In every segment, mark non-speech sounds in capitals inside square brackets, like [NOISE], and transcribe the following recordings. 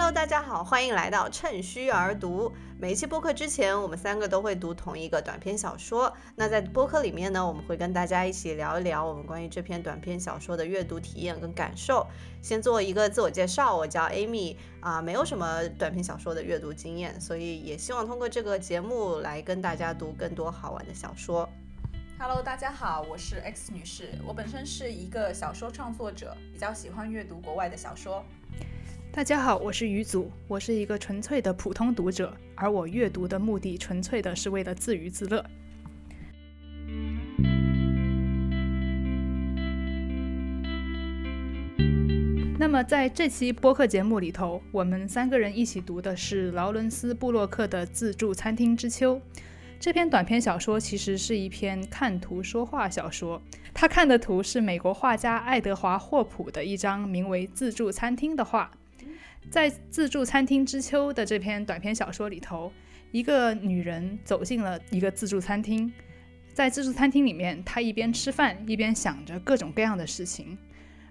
Hello，大家好，欢迎来到趁虚而读。每一期播客之前，我们三个都会读同一个短篇小说。那在播客里面呢，我们会跟大家一起聊一聊我们关于这篇短篇小说的阅读体验跟感受。先做一个自我介绍，我叫 Amy 啊，没有什么短篇小说的阅读经验，所以也希望通过这个节目来跟大家读更多好玩的小说。Hello，大家好，我是 X 女士，我本身是一个小说创作者，比较喜欢阅读国外的小说。大家好，我是于祖，我是一个纯粹的普通读者，而我阅读的目的纯粹的是为了自娱自乐。那么在这期播客节目里头，我们三个人一起读的是劳伦斯·布洛克的《自助餐厅之秋》。这篇短篇小说其实是一篇看图说话小说，他看的图是美国画家爱德华·霍普的一张名为《自助餐厅》的画。在《自助餐厅之秋》的这篇短篇小说里头，一个女人走进了一个自助餐厅，在自助餐厅里面，她一边吃饭一边想着各种各样的事情。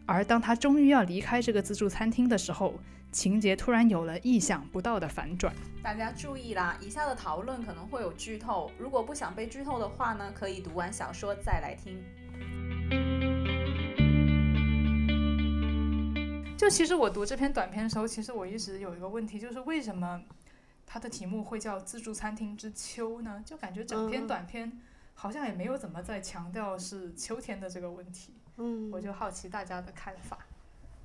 而当她终于要离开这个自助餐厅的时候，情节突然有了意想不到的反转。大家注意啦，以下的讨论可能会有剧透，如果不想被剧透的话呢，可以读完小说再来听。就其实我读这篇短篇的时候，其实我一直有一个问题，就是为什么它的题目会叫《自助餐厅之秋》呢？就感觉整篇嗯短篇好像也没有怎么在强调是秋天的这个问题。嗯我就好奇大家的看法。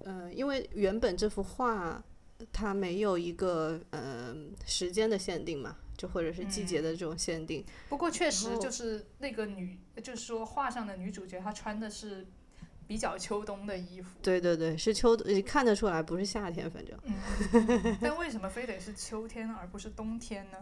嗯，因为原本这幅画它没有一个嗯、时间的限定嘛，就或者是季节的这种限定。不过确实就是那个女，就是说画上的女主角，她穿的是比较秋冬的衣服。对对对，是秋，你看得出来不是夏天，反正。嗯，但为什么非得是秋天而不是冬天呢？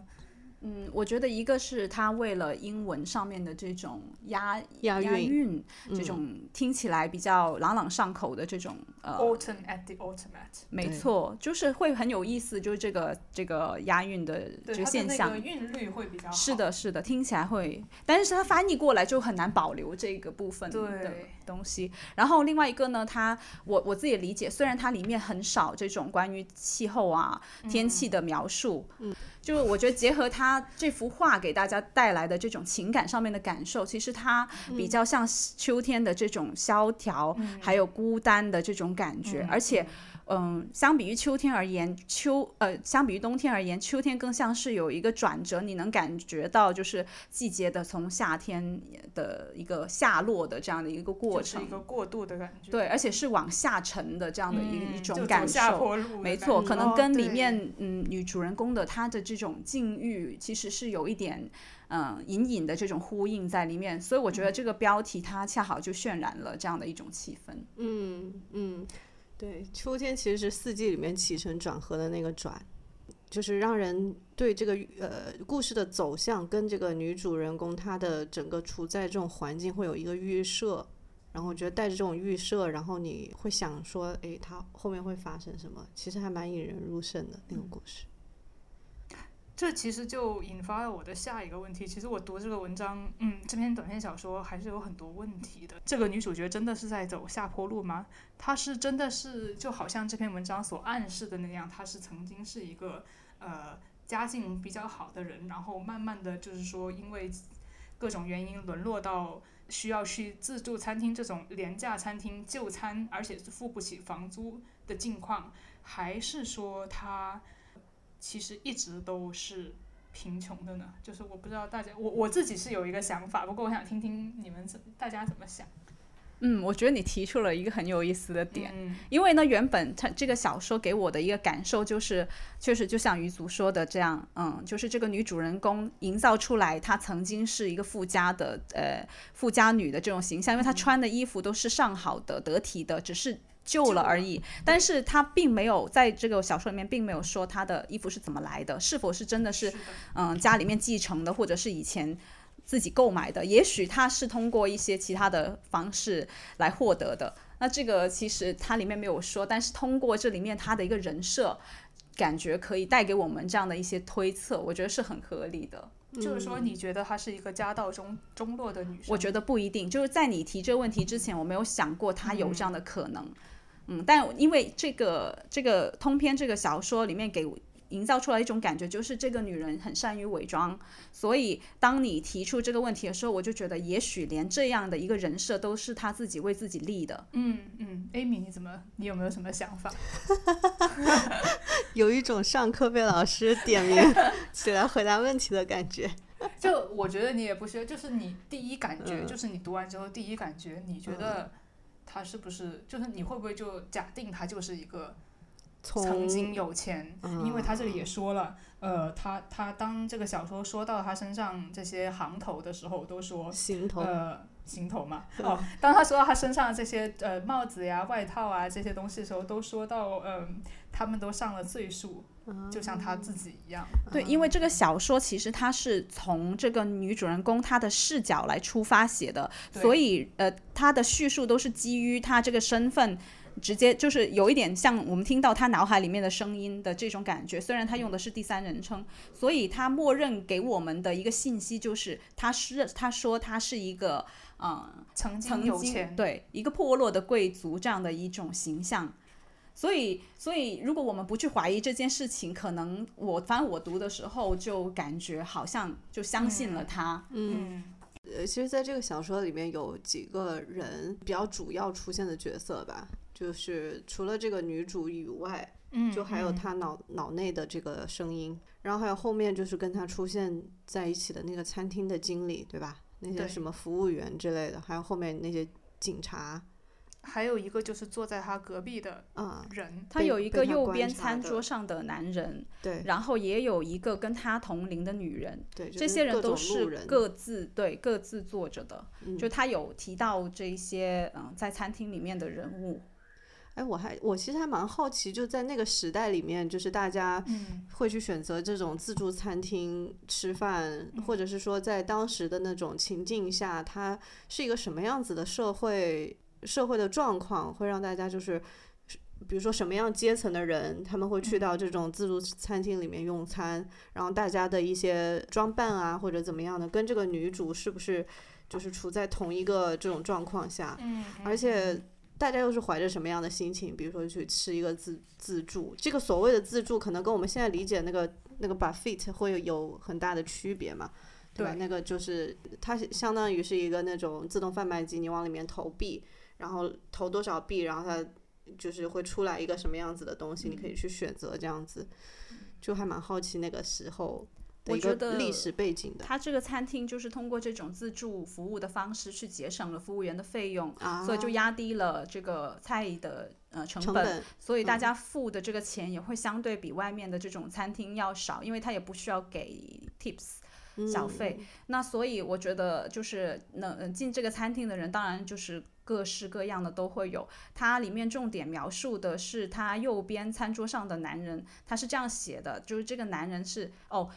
嗯，我觉得一个是他为了英文上面的这种押押韵这种听起来比较朗朗上口的这种呃 Autumn at the 对没错，就是会很有意思，就是这个这个押韵的这个现象那个。韵律会比较好。是，的，是的，听起来会，但是它翻译过来就很难保留这个部分的东西。然后另外一个呢，它我我自己理解，虽然它里面很少这种关于气候啊、天气的描述，嗯，就我觉得结合他这幅画给大家带来的这种情感上面的感受，其实它比较像秋天的这种萧条，还有孤单的这种感觉，而且。嗯，相比于秋天而言，秋呃，相比于冬天而言，秋天更像是有一个转折，你能感觉到就是季节的从夏天的一个下落的这样的一个过程就是一，个过渡的感觉。对，而且是往下沉的这样的一、嗯，一种感受。下坡路的没错，可能哦跟里对面嗯女主人公的她的这种境遇其实是有一点嗯隐隐的这种呼应在里面，所以我觉得这个标题它恰好就渲染了这样的一种气氛。嗯嗯，对，秋天其实是四季里面起承转合的那个转，就是让人对这个呃故事的走向跟这个女主人公她的整个处在这种环境会有一个预设。然后我觉得带着这种预设，然后你会想说，诶，她后面会发生什么？其实还蛮引人入胜的那个故事。这其实就引发了我的下一个问题。其实我读这个文章，嗯，这篇短篇小说还是有很多问题的。这个女主角真的是在走下坡路吗？她是真的是就好像这篇文章所暗示的那样，她是曾经是一个呃家境比较好的人，然后慢慢的就是说因为各种原因沦落到需要去自助餐厅这种廉价餐厅就餐，而且是付不起房租的境况，还是说她？其实一直都是贫穷的呢？就是我不知道大家，我我自己是有一个想法，不过我想听听你们怎大家怎么想。嗯，我觉得你提出了一个很有意思的点，嗯因为呢，原本它这个小说给我的一个感受就是，确实就像鱼足说的这样，嗯，就是这个女主人公营造出来她曾经是一个富家的呃富家女的这种形象，因为她穿的衣服都是上好的、得体的，只是。旧了而已，但是他并没有在这个小说里面并没有说他的衣服是怎么来的，是否是真的是嗯家里面继承的，或者是以前自己购买的，也许他是通过一些其他的方式来获得的。那这个其实它里面没有说，但是通过这里面他的一个人设，感觉可以带给我们这样的一些推测，我觉得是很合理的。就是说，你觉得她是一个家道中中落的女生？我觉得不一定，就是在你提这个问题之前，我没有想过她有这样的可能。嗯，但因为这个这个通篇这个小说里面给营造出来一种感觉，就是这个女人很善于伪装，所以当你提出这个问题的时候，我就觉得也许连这样的一个人设都是她自己为自己立的。嗯嗯，Amy，你怎么，你有没有什么想法？[LAUGHS] 有一种上课被老师点名 [LAUGHS] 起来回答问题的感觉。就我觉得你也不需要，就是你第一感觉，就是你读完之后第一感觉，你觉得他是不是，就是你会不会就假定他就是一个曾经有钱？因为他这里也说了，呃，他他当这个小说说到他身上这些行头的时候，都说行头，呃，行头嘛。[LAUGHS] 哦，当他说到他身上这些呃帽子呀、外套啊这些东西的时候，都说到嗯，他们都上了岁数。就像他自己一样，对，因为这个小说其实它是从这个女主人公她的视角来出发写的，所以呃，她的叙述都是基于她这个身份，直接就是有一点像我们听到她脑海里面的声音的这种感觉。虽然她用的是第三人称，所以她默认给我们的一个信息就是，她是她说她是一个嗯，曾经有钱，对，一个破落的贵族这样的一种形象。所以，所以如果我们不去怀疑这件事情，可能我反正我读的时候就感觉好像就相信了他。嗯，呃，其实，在这个小说里面有几个人比较主要出现的角色吧，就是除了这个女主以外，嗯，就还有她脑脑内的这个声音，然后还有后面就是跟她出现在一起的那个餐厅的经理，对吧？那些什么服务员之类的，还有后面那些警察。还有一个就是坐在他隔壁的人，他有一个右边餐桌上的男人，对，然后也有一个跟他同龄的女人，对，这些人都是各自对各自坐着的，就他有提到这些嗯在餐厅里面的人物。哎，我还我其实还蛮好奇，就在那个时代里面，就是大家会去选择这种自助餐厅吃饭，或者是说在当时的那种情境下，它是一个什么样子的社会？社会的状况会让大家就是，比如说什么样阶层的人，他们会去到这种自助餐厅里面用餐，然后大家的一些装扮啊或者怎么样的，跟这个女主是不是就是处在同一个这种状况下？嗯，而且大家又是怀着什么样的心情？比如说去吃一个自自助，这个所谓的自助，可能跟我们现在理解那个那个 buffet 会有很大的区别嘛？对吧？那个就是它相当于是一个那种自动贩卖机，你往里面投币。然后投多少币，然后它就是会出来一个什么样子的东西，你可以去选择这样子，就还蛮好奇那个时候的一个历史背景的。它这个餐厅就是通过这种自助服务的方式去节省了服务员的费用，所以就压低了这个菜的呃成本，所以大家付的这个钱也会相对比外面的这种餐厅要少，因为他也不需要给 tips。小费，那所以我觉得就是能进这个餐厅的人，当然就是各式各样的都会有。它里面重点描述的是他右边餐桌上的男人，他是这样写的，就是这个男人是哦，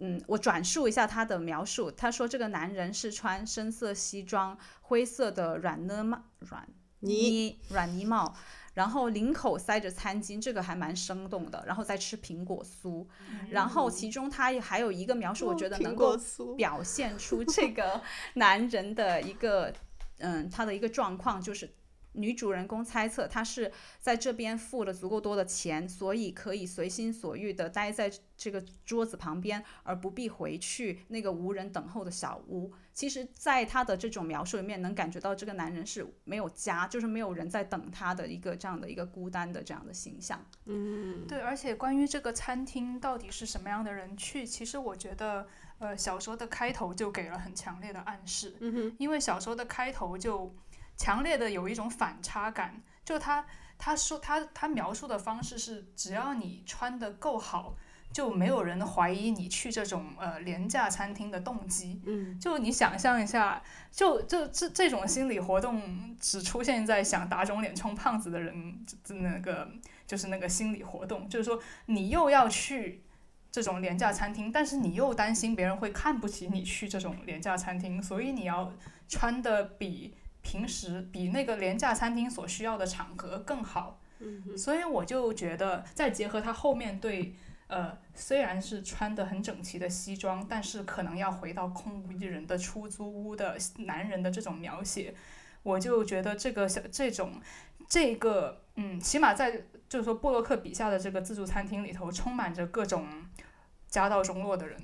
嗯，我转述一下他的描述，他说这个男人是穿深色西装、灰色的软呢帽、软呢软呢帽。然后领口塞着餐巾，这个还蛮生动的。然后再吃苹果酥，然后其中他还有一个描述，我觉得能够表现出这个 [LAUGHS] 男人的一个，嗯，他的一个状况，就是女主人公猜测他是在这边付了足够多的钱，所以可以随心所欲的待在这个桌子旁边，而不必回去那个无人等候的小屋。其实，在他的这种描述里面，能感觉到这个男人是没有家，就是没有人在等他的一个这样的一个孤单的这样的形象。嗯，对。而且关于这个餐厅到底是什么样的人去，其实我觉得，呃，小说的开头就给了很强烈的暗示。嗯哼。因为小说的开头就强烈的有一种反差感，就他他说他他描述的方式是，只要你穿的够好。就没有人怀疑你去这种呃廉价餐厅的动机。嗯，就你想象一下，就就这这种心理活动只出现在想打肿脸充胖子的人那个就是那个心理活动，就是说你又要去这种廉价餐厅，但是你又担心别人会看不起你去这种廉价餐厅，所以你要穿的比平时比那个廉价餐厅所需要的场合更好。嗯，所以我就觉得再结合他后面对。呃，虽然是穿的很整齐的西装，但是可能要回到空无一人的出租屋的男人的这种描写，我就觉得这个小这种这个嗯，起码在就是说布洛克笔下的这个自助餐厅里头，充满着各种家道中落的人。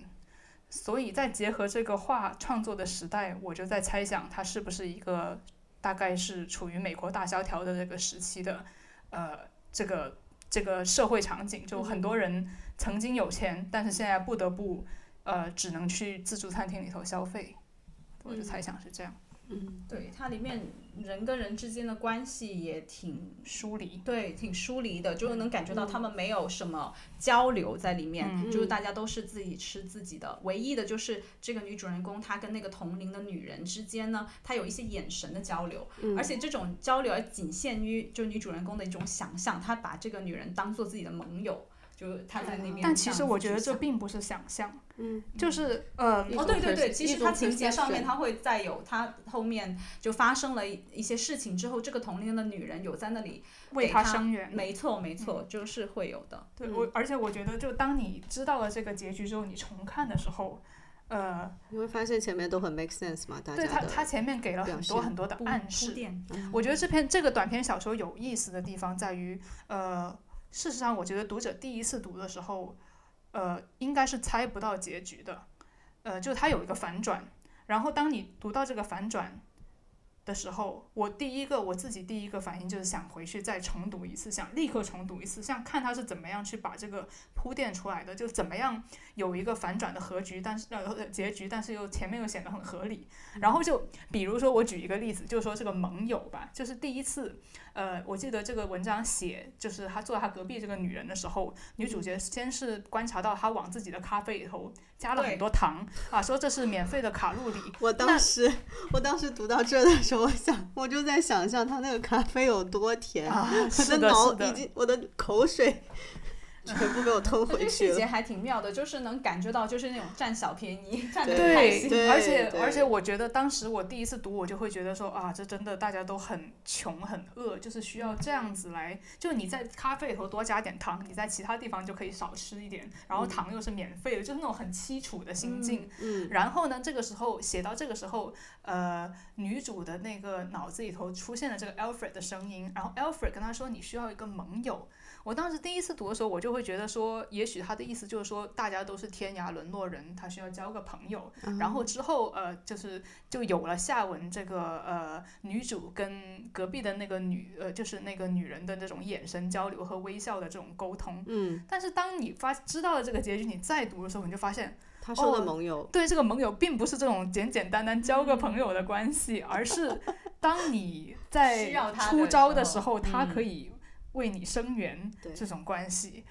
所以再结合这个画创作的时代，我就在猜想，它是不是一个大概是处于美国大萧条的这个时期的，呃，这个这个社会场景，就很多人曾经有钱，但是现在不得不呃，只能去自助餐厅里头消费。我就猜想是这样。嗯，对，它里面人跟人之间的关系也挺疏离，对，挺疏离的，就是能感觉到他们没有什么交流在里面，嗯。就是大家都是自己吃自己的。唯一的就是这个女主人公她跟那个同龄的女人之间呢，她有一些眼神的交流，而且这种交流还仅限于就女主人公的一种想象，她把这个女人当做自己的盟友，就是她在那边。但其实我觉得这并不是想象，嗯，就是呃，哦，对对对，其实种它情节上面它会再有，他后面就发生了一一些事情之后，这个同龄的女人有在那里为他给她声援。没错没错，就是会有的。对我，而且我觉得，就当你知道了这个结局之后，你重看的时候，呃，你会发现前面都很 make sense 嘛，大家对他，他前面给了很多很多的暗示。我觉得这篇这个短篇小说有意思的地方在于，呃，事实上，我觉得读者第一次读的时候，呃，应该是猜不到结局的，呃，就它有一个反转，然后当你读到这个反转的时候，我第一个我自己第一个反应就是想回去再重读一次，想立刻重读一次，想看他是怎么样去把这个铺垫出来的，就怎么样有一个反转的合局，但是呃结局，但是又前面又显得很合理。然后就比如说我举一个例子，就是说这个盟友吧，就是第一次，呃，我记得这个文章写，就是他坐在他隔壁这个女人的时候，女主角先是观察到他往自己的咖啡里头加了很多糖啊，说这是免费的卡路里，我当时，我当时读到这的时候，我想，我就在想象他那个咖啡有多甜，啊，我的，脑已，经，我的口水全部给我吞这回去了。个细节还挺妙的，就是能感觉到就是那种占小便宜，占得对很开心。对而且而且我觉得当时我第一次读，我就会觉得说啊，这真的大家都很穷很饿，就是需要这样子来，就你在咖啡里头多加点糖，你在其他地方就可以少吃一点，然后糖又是免费的，就是那种很凄楚的心境。嗯，然后呢，这个时候写到这个时候，呃，女主的那个脑子里头出现了这个 Alfred 的声音，然后 Alfred 跟她说你需要一个盟友。我当时第一次读的时候，我就会觉得说，也许他的意思就是说，大家都是天涯沦落人，他需要交个朋友。然后之后，呃，就是就有了下文这个呃，女主跟隔壁的那个女呃，就是那个女人的这种眼神交流和微笑的这种沟通。嗯，但是当你发知道了这个结局，你再读的时候，你就发现。他说的哦盟友，对这个盟友，并不是这种简简单单交个朋友的关系，而是当你 [LAUGHS] 在需要他出招的时候时候，他嗯可以为你声援这种关系。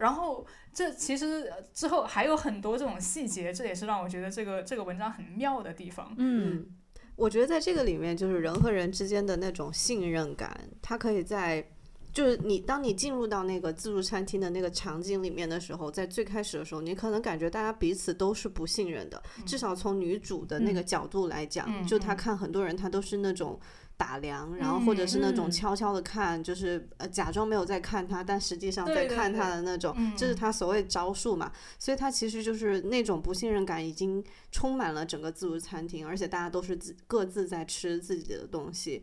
然后这其实呃之后还有很多这种细节，这也是让我觉得这个这个文章很妙的地方。嗯，我觉得在这个里面，就是人和人之间的那种信任感，它可以在。就是你，当你进入到那个自助餐厅的那个场景里面的时候，在最开始的时候，你可能感觉大家彼此都是不信任的。至少从女主的那个角度来讲，嗯就她嗯看很多人，她都是那种打量，然后或者是那种嗯悄悄的看，就是呃假装没有在看他，但实际上在看他的那种，嗯这是他所谓招数嘛。所以他其实就是那种不信任感已经充满了整个自助餐厅，而且大家都是自各自在吃自己的东西，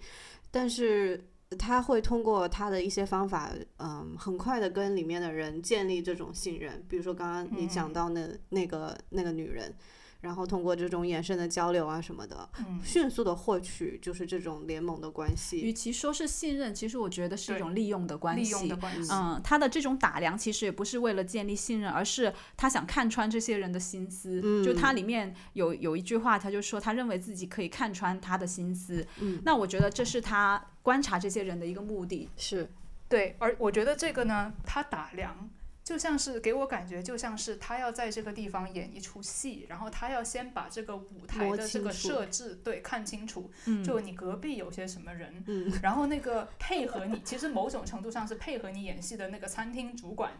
但是。他会通过他的一些方法，嗯，很快的跟里面的人建立这种信任。比如说刚刚你讲嗯到那、那个那个女人，然后通过这种眼神的交流啊什么的，嗯，迅速的获取就是这种联盟的关系。与其说是信任，其实我觉得是一种利用的关系。利用的关系。嗯，他的这种打量其实也不是为了建立信任，而是他想看穿这些人的心思。嗯就他里面有有一句话，他就说他认为自己可以看穿他的心思。嗯，那我觉得这是他观察这些人的一个目的。是，对，而我觉得这个呢，他打量就像是给我感觉，就像是他要在这个地方演一出戏，然后他要先把这个舞台的这个设置对看清楚，嗯，就你隔壁有些什么人，嗯，然后那个配合你，其实某种程度上是配合你演戏的那个餐厅主管，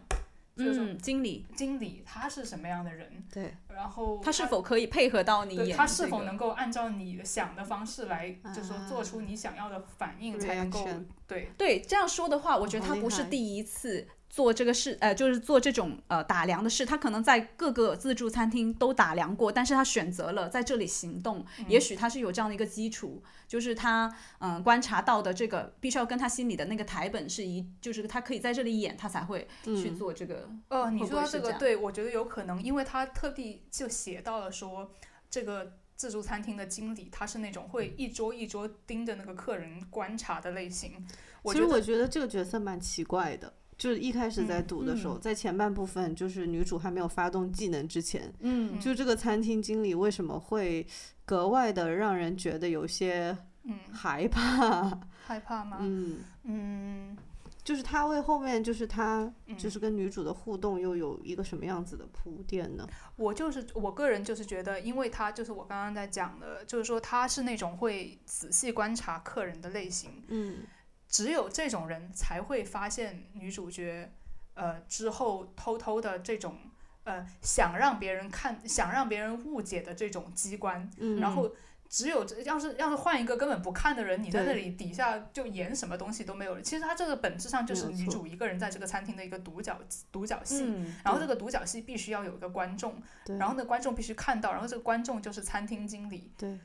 就是嗯，经理。经理他是什么样的人，对，然后他是否可以配合到你他是否能够按照你想的方式来，就是说做出啊你想要的反应，才能够对。对这样说的话，我觉得他不是第一次做这个事，呃，就是做这种呃打量的事，他可能在各个自助餐厅都打量过，但是他选择了在这里行动，也许他是有这样的一个基础，就是他嗯、呃观察到的这个必须要跟他心里的那个台本是一，就是他可以在这里演，他才会去做这个。呃，你说到这个对，我觉得有可能，因为他特地就写到了说，这个自助餐厅的经理他是那种会一桌一桌盯着那个客人观察的类型。我其实我觉得这个角色蛮奇怪的，就是一开始在读的时候，在前半部分，就是女主还没有发动技能之前，嗯。就这个餐厅经理为什么会格外的让人觉得有些嗯。害怕？害怕吗？嗯，嗯。就是他为后面就是他嗯。就是跟女主的互动又有一个什么样子的铺垫呢？我就是我个人就是觉得，因为他就是我刚刚在讲的，就是说他是那种会仔细观察客人的类型，嗯只有这种人才会发现女主角，呃，之后偷偷的这种，呃，想让别人看，想让别人误解的这种机关，嗯，然后只有这要是要是换一个根本不看的人，你在那里底下就演什么东西都没有了。其实他这个本质上就是女主一个人在这个餐厅的一个独角独角戏，嗯，然后这个独角戏必须要有一个观众，然后呢观众必须看到，然后这个观众就是餐厅经理，对，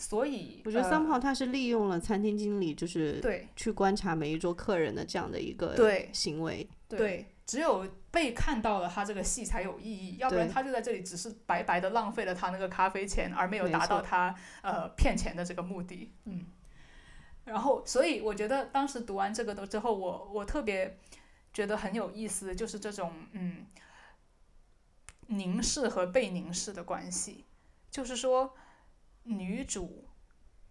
所以我觉得呃三炮他是利用了餐厅经理就是对去观察每一桌客人的这样的一个对行为，对，只有被看到了他这个戏才有意义，要不然他就在这里只是白白的浪费了他那个咖啡钱，而没有达到他呃骗钱的这个目的。嗯，然后所以我觉得当时读完这个的之后，我我特别觉得很有意思，就是这种嗯凝视和被凝视的关系，就是说女主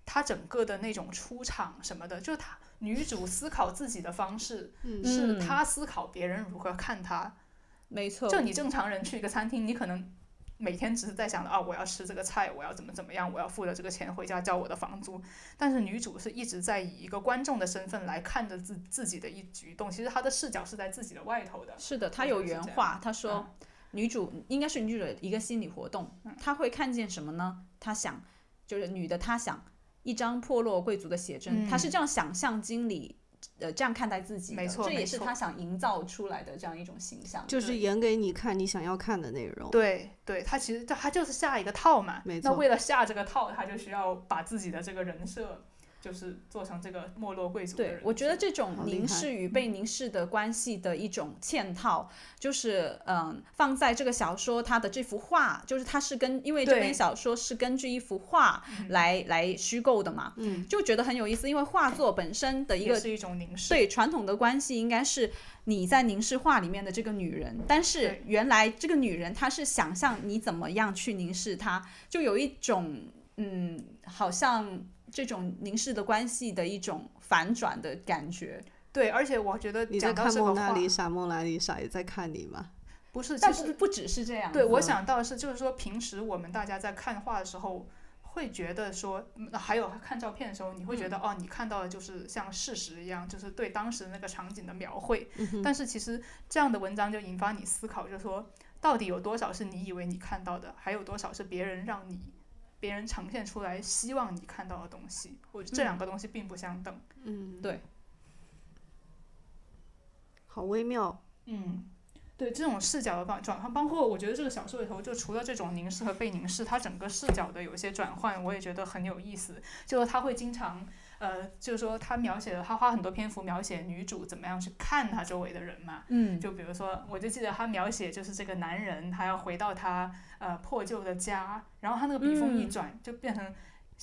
她整个的那种出场什么的，就是她女主思考自己的方式。嗯是她思考别人如何看她。没错。就你正常人去一个餐厅，你可能每天只是在想着啊，我要吃这个菜，我要怎么怎么样，我要付了这个钱回家交我的房租。但是女主是一直在以一个观众的身份来看着自自己的一举一动，其实她的视角是在自己的外头的。是的，她有原话，她说、嗯女主应该是女主的一个心理活动，她会看见什么呢？她想，就是女的，她想一张破落贵族的写真，她是嗯这样想象经理。呃，这样看待自己的，没错这也是她想营造出来的这样一种形象。就是演给你看你想要看的内容。对对，她其实她就是下一个套嘛。没错那为了下这个套，她就需要把自己的这个人设，就是做成这个没落贵族的人对，我觉得这种凝视与被凝视的关系的一种嵌套，就是嗯，放在这个小说它的这幅画，就是它是跟因为这篇小说是根据一幅画来来虚构的嘛，嗯，就觉得很有意思，因为画作本身的一个是一种凝视。对传统的关系应该是你在凝视画里面的这个女人，但是原来这个女人她是想象你怎么样去凝视她，就有一种嗯，好像这种凝视的关系的一种反转的感觉。对，而且我觉得你在讲到看蒙娜丽莎，蒙娜丽莎也在看你吗？不是，但其实不不只是这样，对我想到的是，就是说平时我们大家在看画的时候，会觉得说，嗯还有看照片的时候，你会嗯觉得、哦，你看到的就是像事实一样，就是对当时那个场景的描绘。嗯但是其实这样的文章就引发你思考，就是说，到底有多少是你以为你看到的，还有多少是别人让你。别人呈现出来希望你看到的东西，我这两个东西并不相等。嗯，对，好微妙。嗯，对这种视角的转转换，包括我觉得这个小说里头，就除了这种凝视和被凝视，它整个视角的有一些转换，我也觉得很有意思。就是他会经常，呃，就是说他描写了，他花很多篇幅描写女主怎么样去看他周围的人嘛。嗯，就比如说，我就记得他描写就是这个男人，他要回到他呃破旧的家，然后他那个笔锋一嗯转，就变成。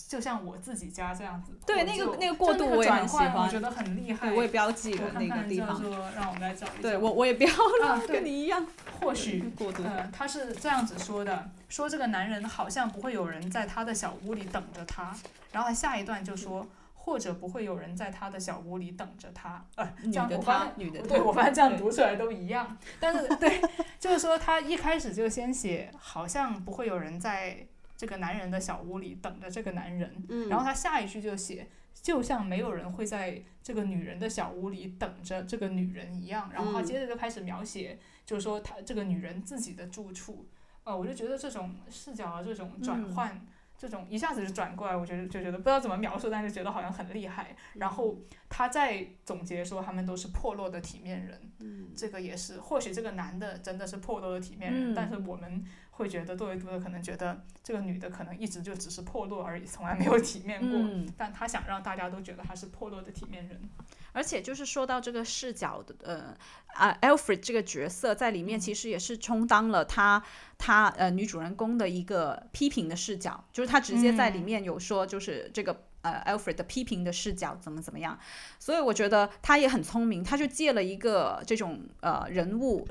就像我自己家这样子，对那个那个过就渡我也很喜转换我觉得很厉害。对我也标记我了那个地方。做让我们来找一找。对我我也标了，跟你一样。或许过渡。呃，他是这样子说的：说这个男人好像不会有人在他的小屋里等着他。然后他下一段就说，或者不会有人在他的小屋里等着他。呃，这女的样我发现，，她女的她，对我发现这样读出来都一样。但是对，就是说他一开始就先写，好像不会有人在这个男人的小屋里等着这个男人。嗯，然后他下一句就写，就像没有人会在这个女人的小屋里等着这个女人一样。然后他嗯接着就开始描写，就是说他这个女人自己的住处。呃，我就觉得这种视角啊这种转嗯换，这种一下子就转过来，我觉得就觉得不知道怎么描述，但是觉得好像很厉害。然后他在总结说他们都是破落的体面人，嗯，这个也是，或许这个男的真的是破落的体面人，但是我们会觉得作为读者可能觉得这个女的可能一直就只是破落而已，从来没有体面过，但他想让大家都觉得他是破落的体面人。而且就是说到这个视角的，呃啊，Alfred 这个角色在里面其实也是充当了他他呃女主人公的一个批评的视角，就是他直接在里面有说就是这个呃 Alfred 的批评的视角怎么怎么样，所以我觉得他也很聪明，他就借了一个这种呃人物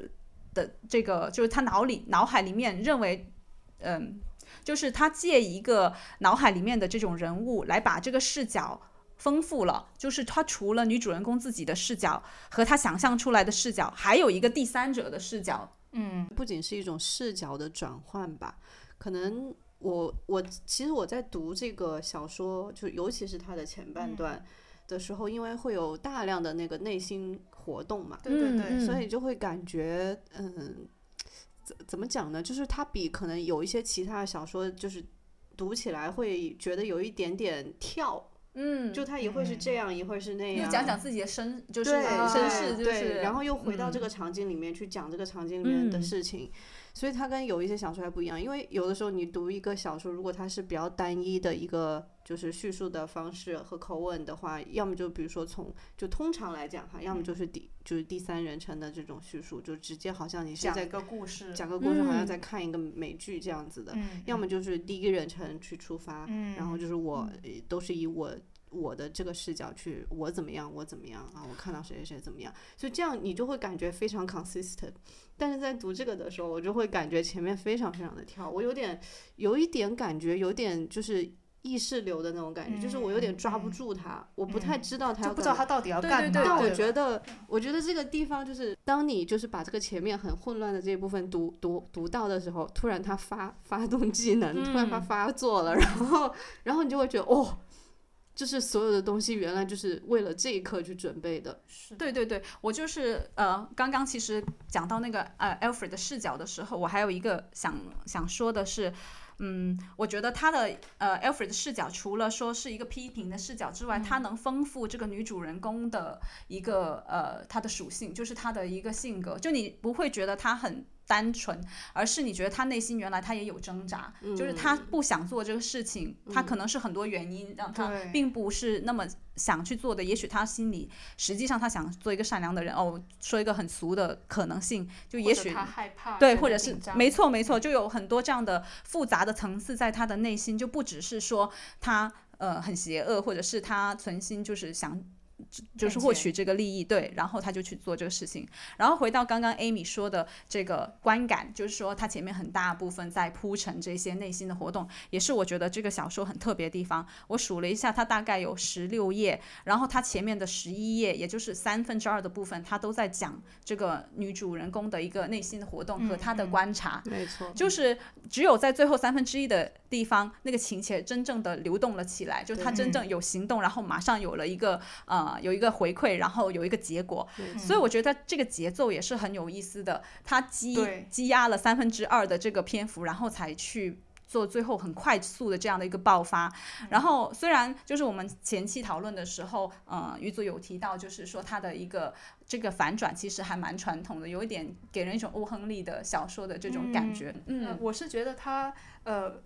的这个就是他脑里脑海里面认为嗯，就是他借一个脑海里面的这种人物来把这个视角。丰富了，就是他除了女主人公自己的视角和他想象出来的视角，还有一个第三者的视角。嗯，不仅是一种视角的转换吧，可能我我其实我在读这个小说，就尤其是它的前半段的时候，因为会有大量的那个内心活动嘛，对对对，所以就会感觉，嗯，怎怎么讲呢？就是它比可能有一些其他的小说，就是读起来会觉得有一点点跳。嗯，就他一会是这样，一会是那样，又讲讲自己的身，就是身世，就是然后又回到这个场景里面去讲这个场景里面的事情，所以它跟有一些小说还不一样，因为有的时候你读一个小说，如果它是比较单一的一个就是叙述的方式和口吻的话，要么就比如说从就通常来讲哈，要么就是第就是第三人称的这种叙述，就直接好像你是在讲个故事，讲个故事，好像在看一个美剧这样子的，要么就是第一人称去出发，然后就是我都是以我。我的这个视角去，我怎么样，我怎么样啊？我看到谁谁谁怎么样，所以这样你就会感觉非常 consistent。但是在读这个的时候，我就会感觉前面非常非常的跳，我有点有一点感觉，有点就是意识流的那种感觉，就是我有点抓不住他，我不太知道他不知道他到底要干嘛。但我觉得，我觉得这个地方就是，当你就是把这个前面很混乱的这一部分读读读到的时候，突然他发发动技能，突然他发作了，然后然后你就会觉得哦。就是所有的东西原来就是为了这一刻去准备的。是对对对，我就是呃，刚刚其实讲到那个呃，Alfred 的视角的时候，我还有一个想想说的是，嗯，我觉得他的呃，Alfred 的视角除了说是一个批评的视角之外，他能丰富这个女主人公的一个呃，她的属性，就是她的一个性格，就你不会觉得她很。单纯，而是你觉得他内心原来他也有挣扎，就是他不想做这个事情，他可能是很多原因让他并不是那么想去做的。也许他心里实际上他想做一个善良的人。哦，说一个很俗的可能性，就也许他害怕，对，或者是没错没错，就有很多这样的复杂的层次在他的内心，就不只是说他呃很邪恶，或者是他存心就是想。就是获取这个利益，对，然后他就去做这个事情。然后回到刚刚 Amy 说的这个观感，就是说他前面很大部分在铺陈这些内心的活动，也是我觉得这个小说很特别的地方。我数了一下，它大概有十六页，然后它前面的十一页，也就是三分之二的部分，它都在讲这个女主人公的一个内心的活动和她的观察。没错，就是只有在最后三分之一的地方，那个情节真正的流动了起来，就她真正有行动，然后马上有了一个呃。有一个回馈，然后有一个结果，所以我觉得这个节奏也是很有意思的。它积积压了三分之二的这个篇幅，然后才去做最后很快速的这样的一个爆发。然后虽然就是我们前期讨论的时候，嗯，于祖有提到，就是说他的一个这个反转其实还蛮传统的，有一点给人一种欧亨利的小说的这种感觉。嗯，我是觉得他呃。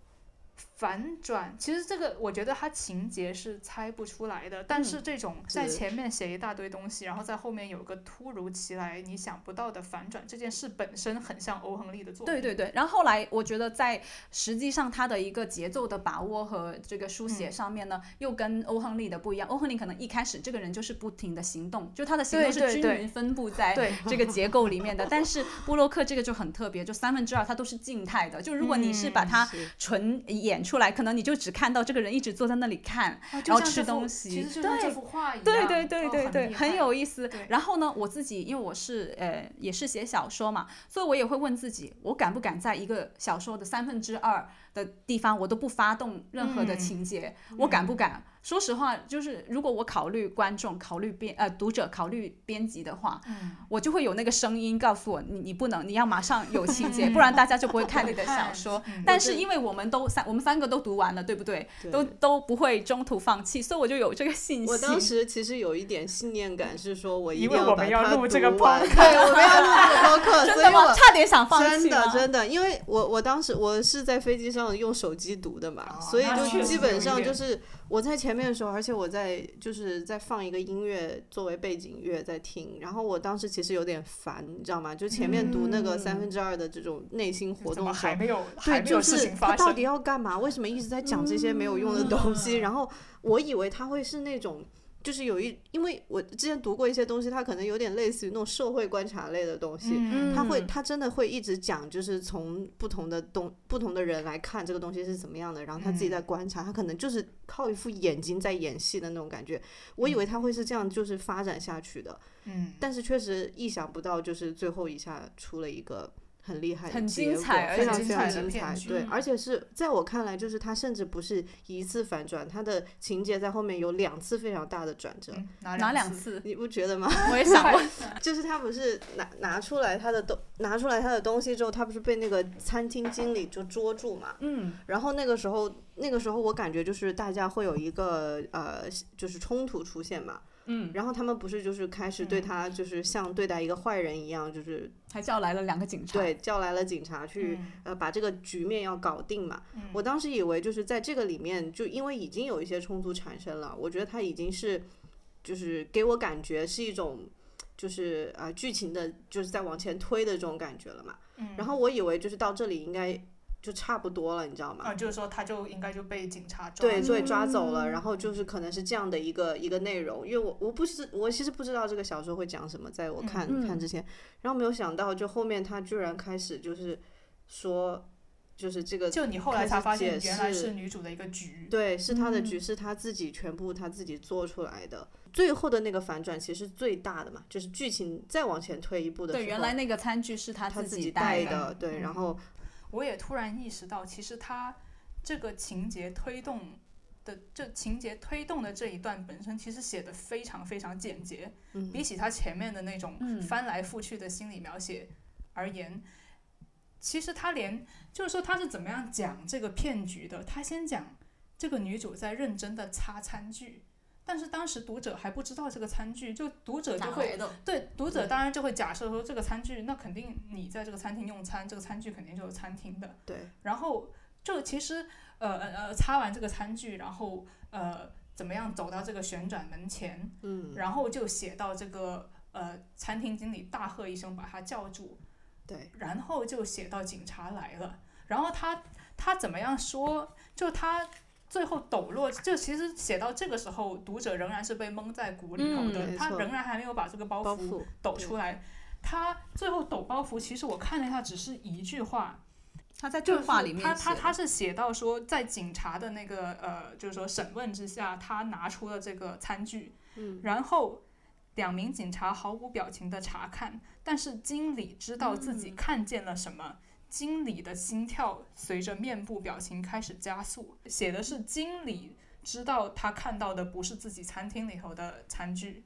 反转，其实这个我觉得它情节是猜不出来的，但是这种在前面写一大堆东西，然后在后面有个突如其来你想不到的反转，这件事本身很像欧亨利的作品。对对对，然后后来我觉得在实际上他的一个节奏的把握和这个书写上面呢，又跟欧亨利的不一样。欧亨利可能一开始这个人就是不停的行动，就他的行动是均匀分布在这个结构里面的，但是布洛克这个就很特别，就三分之二他都是静态的，就如果你是把它纯演出来，可能你就只看到这个人一直坐在那里看，然后吃东西，其实就像这幅画一样，对对对对对，很有意思。然后呢，我自己因为我是呃也是写小说嘛，所以我也会问自己，我敢不敢在一个小说的三分之二的地方，我都不发动任何的情节，我敢不敢？说实话，就是如果我考虑观众、考虑编呃读者、考虑编辑的话，嗯，我就会有那个声音告诉我，你你不能，你要马上有情节，[LAUGHS] 不然大家就不会看你的小 [LAUGHS] 说。嗯但是因为我们都三，我们三个都读完了，对不对？对都都不会中途放弃，所以我就有这个信心。我当时其实有一点信念感，是说我一定因为我们要把它录这个读完对，我们要录这个 [LAUGHS] 播客，真的吗？所以我差点想放弃真的真的，因为我我当时我是在飞机上用手机读的嘛，哦所以就基本上就是我在前面的时候，而且我在就是在放一个音乐作为背景乐在听，然后我当时其实有点烦，你知道吗？就前面读那个三分之二的这种内心活动还，没有还对，没有事就是情发生他到底？要干嘛？为什么一直在讲这些没有用的东西？然后我以为他会是那种。就是有一，因为我之前读过一些东西，它可能有点类似于那种社会观察类的东西，嗯他会，他真的会一直讲，就是从不同的东、不同的人来看这个东西是怎么样的，然后他自己在观察，他可能就是靠一副眼睛在演戏的那种感觉。我以为他会是这样，就是发展下去的，嗯，但是确实意想不到，就是最后一下出了一个很厉害的很精彩非常非常精彩对，嗯而且是在我看来，就是它甚至不是一次反转，它的情节在后面有两次非常大的转折。嗯哪哪两次？次？你不觉得吗？我也想问。[LAUGHS] 就是他不是拿拿出来他的东拿出来他的东西之后，他不是被那个餐厅经理就捉住嘛？嗯，然后那个时候，那个时候我感觉就是大家会有一个呃，就是冲突出现嘛。嗯，然后他们不是就是开始对他就是像对待一个坏人一样，就是还叫来了两个警察。对叫来了警察去、嗯呃把这个局面要搞定嘛。嗯我当时以为就是在这个里面，就因为已经有一些冲突产生了，我觉得他已经是就是给我感觉是一种就是啊、呃剧情的就是在往前推的这种感觉了嘛。嗯然后我以为就是到这里应该就差不多了，你知道吗？啊，就是说他就应该就被警察抓对对，住抓走了，然后就是可能是这样的一个一个内容，因为我我不是我其实不知道这个小说会讲什么，在我看、嗯。看之前，然后没有想到就后面他居然开始就是说，就是这个就你后来才发现原来是女主的一个局。对，是她的嗯。局，是她自己全部她自己做出来的。最后的那个反转其实最大的嘛，就是剧情再往前推一步的时候，对，原来那个餐具是他他自己带带的，对，然嗯。后我也突然意识到，其实他这个情节推动的这情节推动的这一段本身，其实写的非常非常简洁，嗯比起他前面的那种嗯翻来覆去的心理描写而言，其实他连就是说他是怎么样讲这个骗局的，他先讲这个女主在认真的擦餐具。但是当时读者还不知道这个餐具，就读者就会。对读者当然就会假设说这个餐具，那肯定你在这个餐厅用餐，这个餐具肯定就是餐厅的。对，然后就其实呃呃呃擦完这个餐具，然后呃怎么样走到这个旋转门前，嗯，然后就写到这个呃餐厅经理大喝一声把他叫住，对，然后就写到警察来了，然后他他怎么样说，就他。最后抖落，就其实写到这个时候，读者仍然是被蒙在鼓里头的，他嗯没错仍然还没有把这个包袱抖出来。他最后抖包袱，其实我看了一下，只是一句话，他在对就是话里面他他他是写到说，在警察的那个呃，就是说审问之下，他拿出了这个餐具，嗯，然后两名警察毫无表情的查看，但是经理知道自己看见了什么。经理的心跳随着面部表情开始加速，写的是经理知道他看到的不是自己餐厅里头的餐具，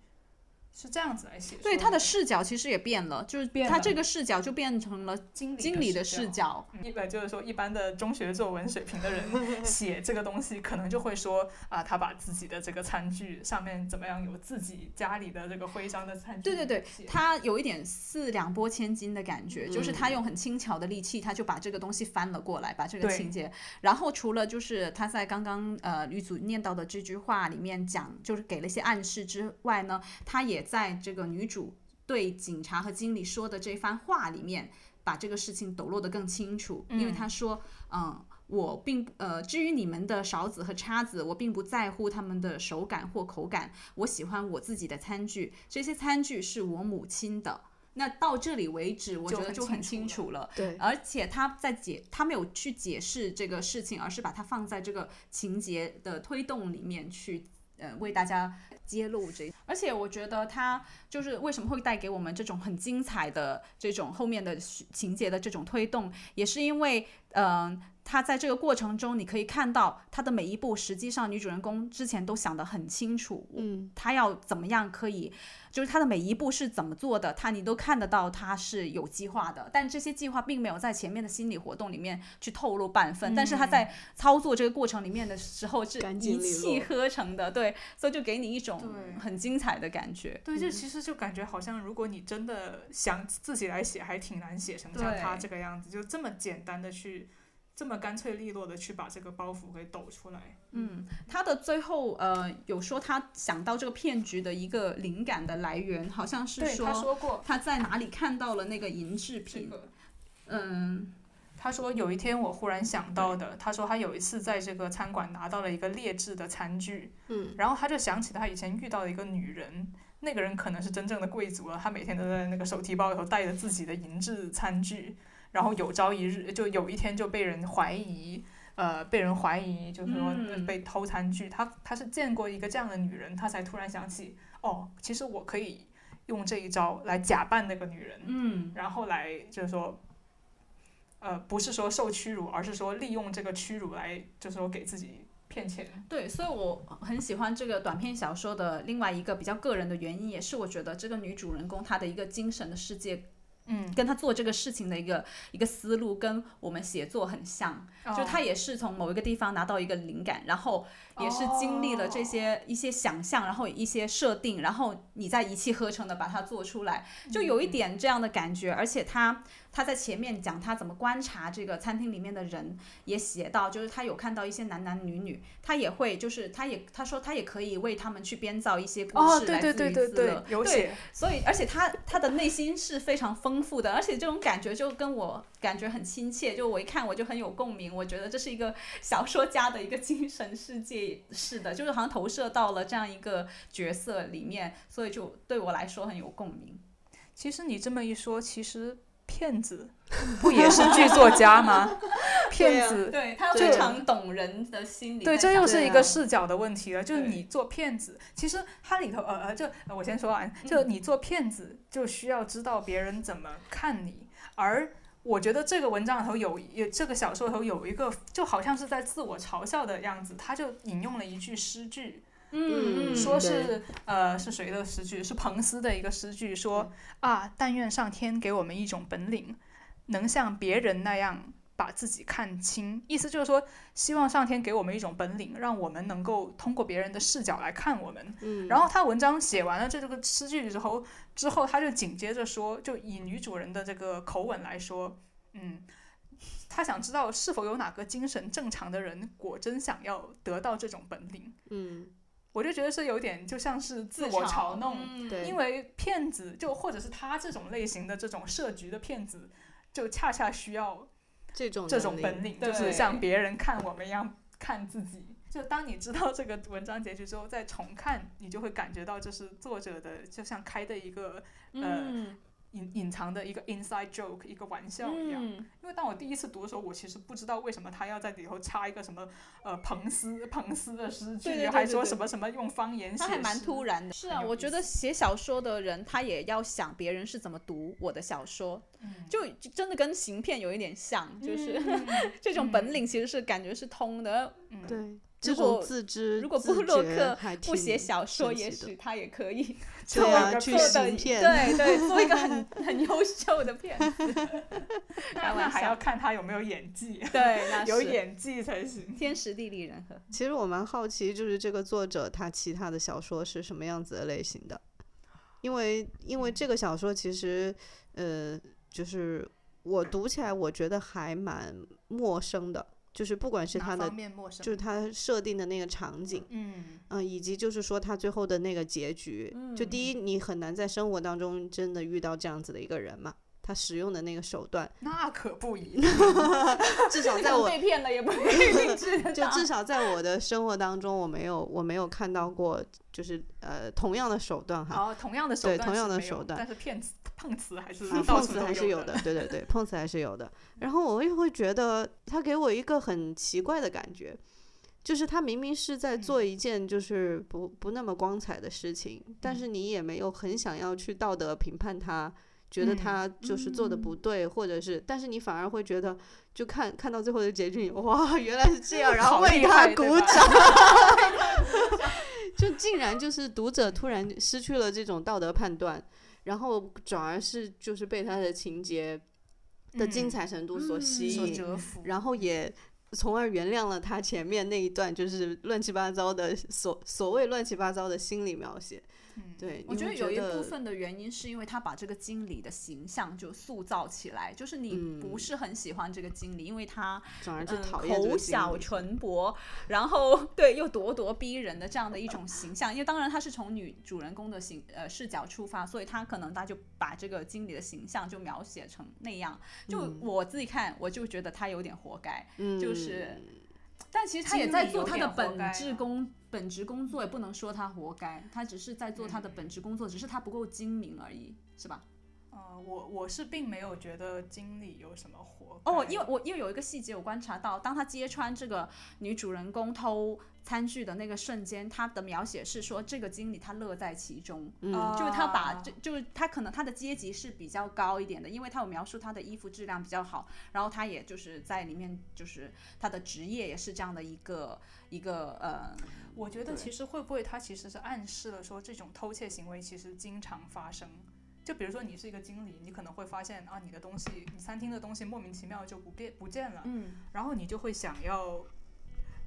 是这样子来写。对他的视角其实也变了，就是变他这个视角就变成了经理经理的视视角。一般就是说，一般的中学作文水平的人 [LAUGHS] 写这个东西，可能就会说啊，他把自己的这个餐具上面怎么样有自己家里的这个徽章的餐具对对对，他有一点四两拨千斤的感觉，就是他嗯用很轻巧的力气，他就把这个东西翻了过来，把这个情节。然后除了就是他在刚刚呃女主念到的这句话里面讲，就是给了一些暗示之外呢，他也在这个女主对警察和经理说的这番话里面，把这个事情抖落得更清楚，因为嗯他说，嗯。我并不呃，至于你们的勺子和叉子，我并不在乎他们的手感或口感。我喜欢我自己的餐具，这些餐具是我母亲的。那到这里为止，我觉得就很清楚清楚了。对，而且他在解，他没有去解释这个事情，而是把它放在这个情节的推动里面去，呃，为大家揭露这。而且我觉得他就是为什么会带给我们这种很精彩的这种后面的情节的这种推动，也是因为，嗯、他在这个过程中，你可以看到他的每一步，实际上女主人公之前都想得很清楚，嗯，他要怎么样可以，就是他的每一步是怎么做的，他你都看得到他是有计划的，但这些计划并没有在前面的心理活动里面去透露半分，但是他在操作这个过程里面的时候是一气呵成的，对，所以就给你一种很精彩的感觉。对，这其实就感觉好像，如果你真的想自己来写，还挺难写成像他这个样子，就这么简单的去，这么干脆利落的去把这个包袱给抖出来。嗯，他的最后呃有说他想到这个骗局的一个灵感的来源，好像是说，他说过，他在哪里看到了那个银制这品。个嗯，他说有一天我忽然想到的，他说他有一次在这个餐馆拿到了一个劣质的餐具，嗯，然后他就想起他以前遇到的一个女人，那个人可能是真正的贵族了，他每天都在那个手提包里头带着自己的银质餐具，然后有朝一日就有一天就被人怀疑。呃，被人怀疑，就是说嗯被偷餐具，他他是见过一个这样的女人，他才突然想起，哦，其实我可以用这一招来假扮那个女人，嗯，然后来就是说，呃，不是说受屈辱，而是说利用这个屈辱来，就是说给自己骗钱。对，所以我很喜欢这个短篇小说的另外一个比较个人的原因，也是我觉得这个女主人公她的一个精神的世界，嗯，跟他做这个事情的一个一个思路，跟我们写作很像。就他也是从某一个地方拿到一个灵感，然后也是经历了这些一些想象，然后一些设定，然后你再一气呵成的把它做出来，就有一点这样的感觉。而且他他在前面讲他怎么观察这个餐厅里面的人，也写到，就是他有看到一些男男女女，他也会就是他也他说他也可以为他们去编造一些故哦，事来自娱对对对自乐，，有对写，所以，而且他他的内心是非常丰富的，而且这种感觉就跟我感觉很亲切，就我一看我就很有共鸣。我觉得这是一个小说家的一个精神世界似的，就是好像投射到了这样一个角色里面，所以就对我来说很有共鸣。其实你这么一说，其实骗子不也是剧作家吗？[LAUGHS] 骗子。对他对非常懂人的心理。对，这又是一个视角的问题了。就是你做骗子，其实它里头，呃呃，就呃我先说完，就你做骗子就需要知道别人怎么看你，而我觉得这个文章里头有，有这个小说里头有一个，就好像是在自我嘲笑的样子，他就引用了一句诗句，嗯，嗯说是呃是谁的诗句？是彭斯的一个诗句，说啊，但愿上天给我们一种本领，能像别人那样把自己看清。意思就是说，希望上天给我们一种本领，让我们能够通过别人的视角来看我们。嗯，然后他文章写完了这个诗句之后，之后他就紧接着说，就以女主人的这个口吻来说，嗯。他想知道是否有哪个精神正常的人果真想要得到这种本领，嗯，我就觉得是有点就像是自我嘲弄，嗯因为骗子就或者是他这种类型的这种设局的骗子，就恰恰需要这种这种本领，就是像别人看我们一样看自己。就当你知道这个文章结局之后，再重看，你就会感觉到这是作者的，就像开的一个嗯隐隐藏的一个 inside joke，一个玩笑一样。嗯因为当我第一次读的时候，我其实不知道为什么他要在里头插一个什么呃彭斯彭斯的诗句，对对对还说什么什么用方言写诗，他还蛮突然的。是啊，我觉得写小说的人，他也要想别人是怎么读我的小说，嗯就就真的跟行骗有一点像，就是、嗯 [LAUGHS] 这种本领其实是感觉是通的。嗯对这种自知如果自布洛觉克不写小说，也许他也可以 [LAUGHS] 做对啊，个骗做的行骗，对对，[LAUGHS] 做一个很很优秀的骗子。[LAUGHS] 那还要，看他有没有演技，对，那是有演技才行。天时地利人和。其实我蛮好奇，就是这个作者他其他的小说是什么样子的类型的，因为因为这个小说其实呃，就是我读起来我觉得还蛮陌生的，就是不管是他的？就是他设定的那个场景，嗯，嗯、以及就是说他最后的那个结局，就第一你很难在生活当中真的遇到这样子的一个人嘛，他使用的那个手段，那可不一样。至少 [LAUGHS] 在我被骗了也不一 [LAUGHS] 定治得就至少在我的生活当中，我没有我没有看到过，就是呃同样的手段哈。好，同样的手段对同样的手段但是骗子碰瓷还是啊，[LAUGHS] 碰瓷还是有的，对对对，碰瓷还是有的。然后我也会觉得他给我一个很奇怪的感觉，就是他明明是在嗯做一件就是不不那么光彩的事情，但是你也没有很想要去道德评判他，觉得他就是做的不对，或者是，但是你反而会觉得，就看看到最后的结局，哇，原来是这样，然后为他鼓掌，[LAUGHS] 就竟然就是读者突然失去了这种道德判断，然后转而是就是被他的情节的精嗯彩程度所吸引。然后也从而原谅了他前面那一段就是乱七八糟的所所谓乱七八糟的心理描写。嗯，对，我觉得有一部分的原因是因为他把这个经理的形象就塑造起来，就是你不是很喜欢这个经理，因为他嗯口小唇薄，然后对又咄咄逼人的这样的一种形象。因为当然他是从女主人公的形呃视角出发，所以他可能他就把这个经理的形象就描写成那样。就我自己看，我就觉得他有点活该，嗯就是。但其实他也在做他的本该啊质工本职工作，也不能说他活该，他只是在做他的本职工作，只是他不够精明而已，是吧？呃，我我是并没有觉得经理有什么活哦，因为我因为有一个细节我观察到，当他揭穿这个女主人公偷餐具的那个瞬间，他的描写是说这个经理他乐在其中，嗯就是他把啊这就是他可能他的阶级是比较高一点的，因为他有描述他的衣服质量比较好，然后他也就是在里面就是他的职业也是这样的一个一个呃，我觉得其实会不会他其实是暗示了说这种偷窃行为其实经常发生。就比如说你是一个经理，你可能会发现啊，你的东西，你餐厅的东西莫名其妙就不变不见了，嗯，然后你就会想要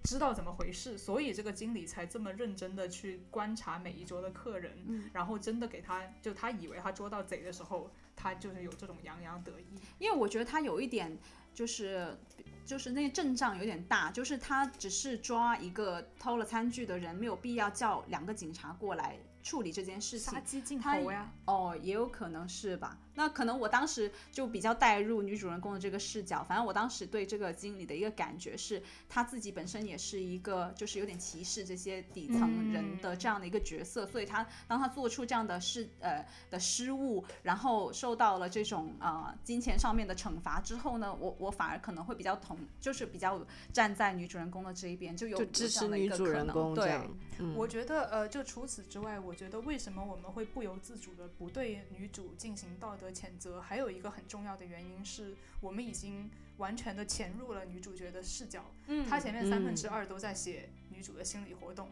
知道怎么回事，所以这个经理才这么认真的去观察每一桌的客人，嗯然后真的给他，就他以为他捉到贼的时候，他就是有这种洋洋得意。因为我觉得他有一点就是就是那个阵仗有点大，就是他只是抓一个偷了餐具的人，没有必要叫两个警察过来处理这件事情杀。鸡儆他猴呀，哦，也有可能是吧。那可能我当时就比较带入女主人公的这个视角，反正我当时对这个经理的一个感觉是，他自己本身也是一个就是有点歧视这些底层人的这样的一个角色，所以他当他做出这样的事呃的失误，然后受到了这种呃金钱上面的惩罚之后呢，我我反而可能会比较同，就是比较站在女主人公的这一边，就有就支持女主人个可能对公这样。嗯我觉得呃，就除此之外，我觉得为什么我们会不由自主的不对女主进行道德谴责，还有一个很重要的原因是我们已经完全的潜入了女主角的视角。嗯她前面三分嗯之二都在写女主的心理活动。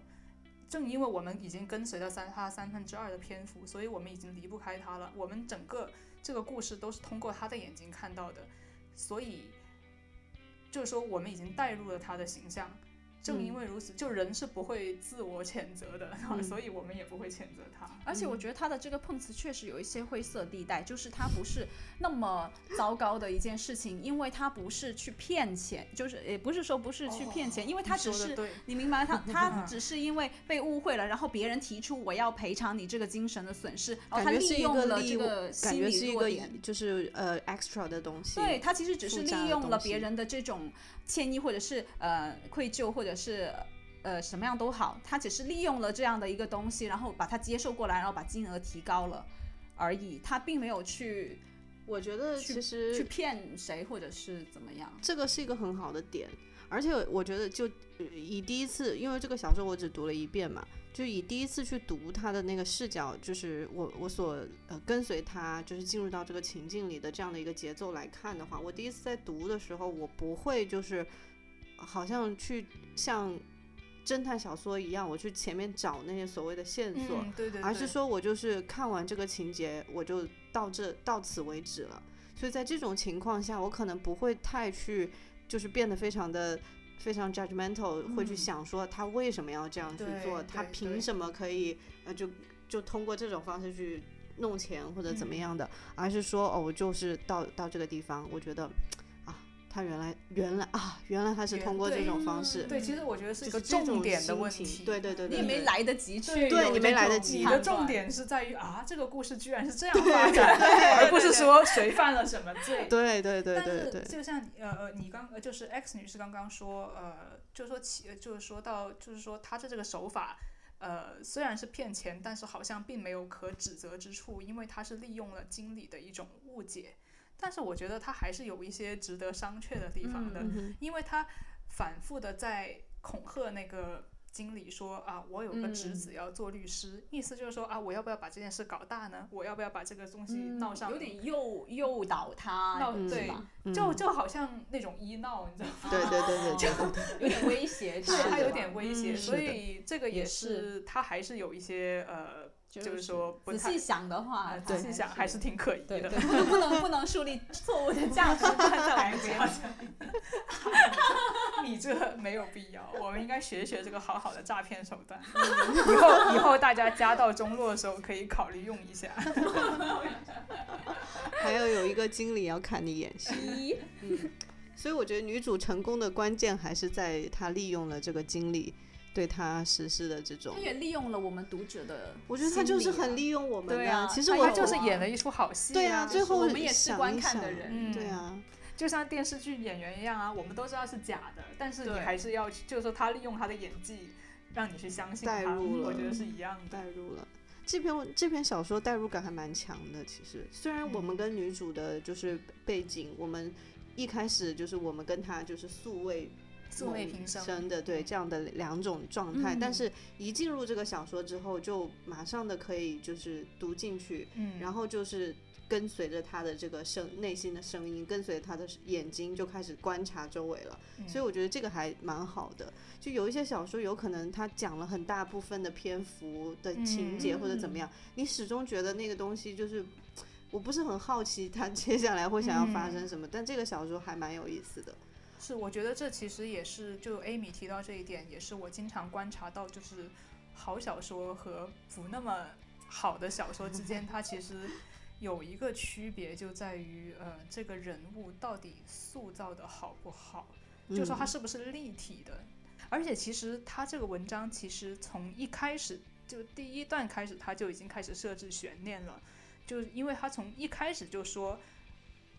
正因为我们已经跟随了三她三分之二的篇幅，所以我们已经离不开她了。我们整个这个故事都是通过她的眼睛看到的，所以就是说我们已经带入了她的形象。正因为如此，就人是不会自我谴责的，嗯 [LAUGHS] 所以我们也不会谴责他。而且我觉得他的这个碰瓷确实有一些灰色地带，就是他不是那么糟糕的一件事情，因为他不是去骗钱，就是也不是说不是去骗钱，因为他只是你明白他 [LAUGHS] 他只是因为被误会了，然后别人提出我要赔偿你这个精神的损失，然后他利用了这个心理弱点。就是呃 extra 的东西。对他其实只是利用了别人的这种歉意，或者是呃愧疚，或者是呃什么样都好，他只是利用了这样的一个东西，然后把它接受过来，然后把金额提高了而已，他并没有去我觉得其实去骗谁，或者是怎么样。这个是一个很好的点，而且我觉得就呃以第一次，因为这个小说我只读了一遍嘛，就以第一次去读他的那个视角，就是我我所呃跟随他，就是进入到这个情境里的这样的一个节奏来看的话，我第一次在读的时候，我不会就是好像去像侦探小说一样，我去前面找那些所谓的线索，嗯，对对对，而是说我就是看完这个情节，我就到这到此为止了。所以在这种情况下，我可能不会太去，就是变得非常的非常 judgmental，、会去嗯。想说他为什么要这样去对做，他凭什么可以呃就就通过这种方式去弄钱或者怎么嗯。样的，而是说哦，我就是到到这个地方，我觉得啊，他原来原来啊，原来他是通过这种方式，对，其实我觉得是一个重点的问题。对对对对，你也没来得及去对对你没来得及你的重点是在于啊，这个故事居然是这样发展，[LAUGHS] 而不是说谁犯了什么罪。对对对但是对对，就像呃呃，你刚呃就是 X 女士刚刚说呃，就是说其呃就是说到就是说他的这个手法。呃，虽然是骗钱，但是好像并没有可指责之处，因为他是利用了经理的一种误解。但是我觉得他还是有一些值得商榷的地方的，嗯因为他反复的在恐吓那个经理说啊，我有个侄子要做律师，意思就是说啊，我要不要把这件事搞大呢？我要不要把这个东西闹上？有点诱诱导他，闹对？就就好像那种医闹，你知道吗？对对对对对，有点威胁，对他有点威胁，嗯所以这个也也是他还是有一些呃，就是说不太仔细想的话，呃仔细想还是挺可疑的。对对，不能不能不能树立错误的 [LAUGHS] 价值观在我们节目你这没有必要，我们应该学学这个好好的诈骗手段。[LAUGHS] 以后以后大家家道中落的时候可以考虑用一下。[LAUGHS] 还有有一个经理要看你演戏，嗯所以我觉得女主成功的关键还是在她利用了这个经理对他实施的这种他。也利用了我们读者的，我觉得他就是很利用我们的、对啊其实他就是演了一出好戏、对啊，最后我们也是观看的人。嗯。对啊，就像电视剧演员一样啊，我们都知道是假的，但是你还是要，就是说他利用他的演技，让你去相信他，带入了。我觉得是一样的。带入了。这篇这篇小说代入感还蛮强的，其实。虽然我们跟女主的就是背景，我们一开始就是我们跟她就是素未素未谋平生生的对这样的两种状态，嗯但是一进入这个小说之后，就马上的可以就是读进去，嗯，然后就是跟随着他的这个声内心的声音，跟随他的眼睛就开始观察周围了。嗯所以我觉得这个还蛮好的。就有一些小说有可能他讲了很大部分的篇幅的情节嗯或者怎么样，你始终觉得那个东西就是。我不是很好奇他接下来会想要发生什么，但这个小说还蛮有意思的。是，我觉得这其实也是，就 Amy 提到这一点，也是我经常观察到，就是好小说和不那么好的小说之间，[LAUGHS] 它其实有一个区别，就在于呃，这个人物到底塑造的好不好，就说它是不是立体的。而且其实他这个文章其实从一开始就第一段开始，他就已经开始设置悬念了，就是因为他从一开始就说。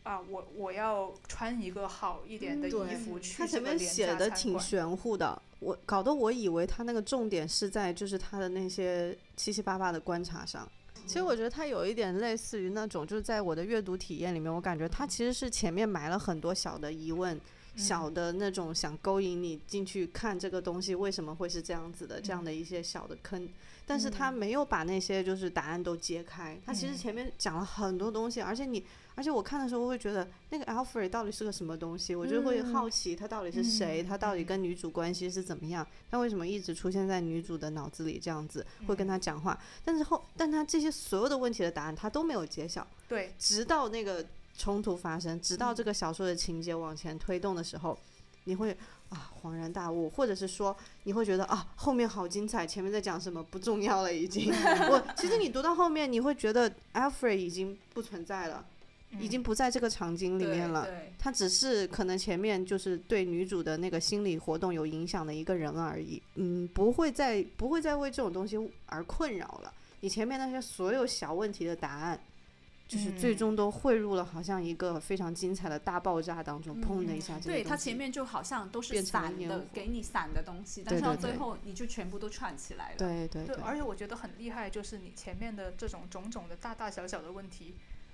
啊，我我要穿一个好一点的衣服去他前面写的挺玄乎的，我搞得我以为他那个重点是在就是他的那些七七八八的观察上。其实我觉得他有一点类似于那种，就是在我的阅读体验里面，我感觉他其实是前面埋了很多小的疑问，小的那种想勾引你进去看这个东西为什么会是这样子的，这样的一些小的坑，但是他没有把那些就是答案都揭开。他其实嗯。前面讲了很多东西，而且你，而且我看的时候我会觉得那个 Alfred 到底是个什么东西，我就会好奇他到底是谁，嗯他到底跟女主关系是怎么样，他为什么一直出现在女主的脑子里这样子，会跟他讲话，但是后，但他这些所有的问题的答案他都没有揭晓。对，直到那个冲突发生，直到这个小说的情节往前推动的时候，你会啊恍然大悟，或者是说你会觉得啊后面好精彩，前面在讲什么不重要了已经。[LAUGHS] 我其实你读到后面，你会觉得 Alfred 已经不存在了，已经不在这个场景里面了。他只是可能前面就是对女主的那个心理活动有影响的一个人而已，嗯，不会再不会再为这种东西而困扰了。你前面那些所有小问题的答案，就是最嗯终都汇入了好像一个非常精彩的大爆炸当中，砰的一下，这个对，它前面就好像都是散的，给你散的东西，但是到最后你就全部都串起来了。对对对，而且我觉得很厉害，就是你前面的这种种种的大大小小的问题，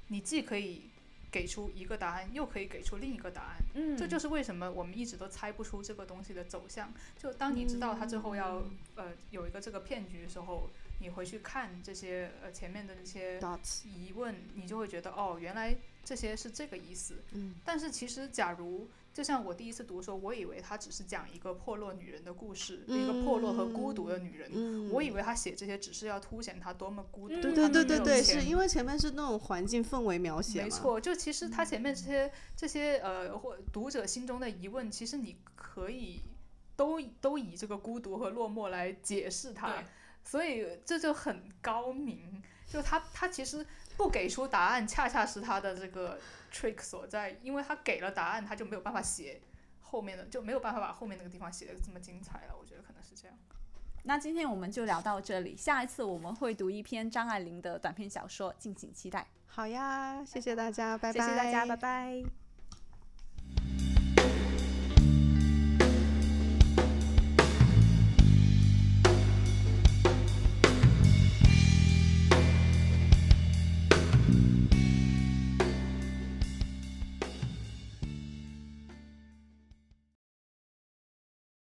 你既可以给出一个答案，又可以给出另一个答案。嗯，这就是为什么我们一直都猜不出这个东西的走向。就当你知道它最后要、嗯呃有一个这个骗局的时候，你回去看这些呃前面的那些疑问，你就会觉得哦，原来这些是这个意思。嗯，但是其实，假如就像我第一次读的时候，我以为他只是讲一个破落女人的故事，一个破落和孤独的女人。嗯，我以为他写这些只是要凸显她多么孤独，嗯对她对对对对，是因为前面是那种环境氛围描写，没错，就其实他前面这些这些呃，或读者心中的疑问，其实你可以都都以这个孤独和落寞来解释它，所以这就很高明。就他他其实不给出答案，恰恰是他的这个 trick 所在，因为他给了答案，他就没有办法写后面的，就没有办法把后面那个地方写的这么精彩了。我觉得可能是这样。那今天我们就聊到这里，下一次我们会读一篇张爱玲的短篇小说，敬请期待。好呀，谢谢大家，拜拜，谢谢大家，拜拜。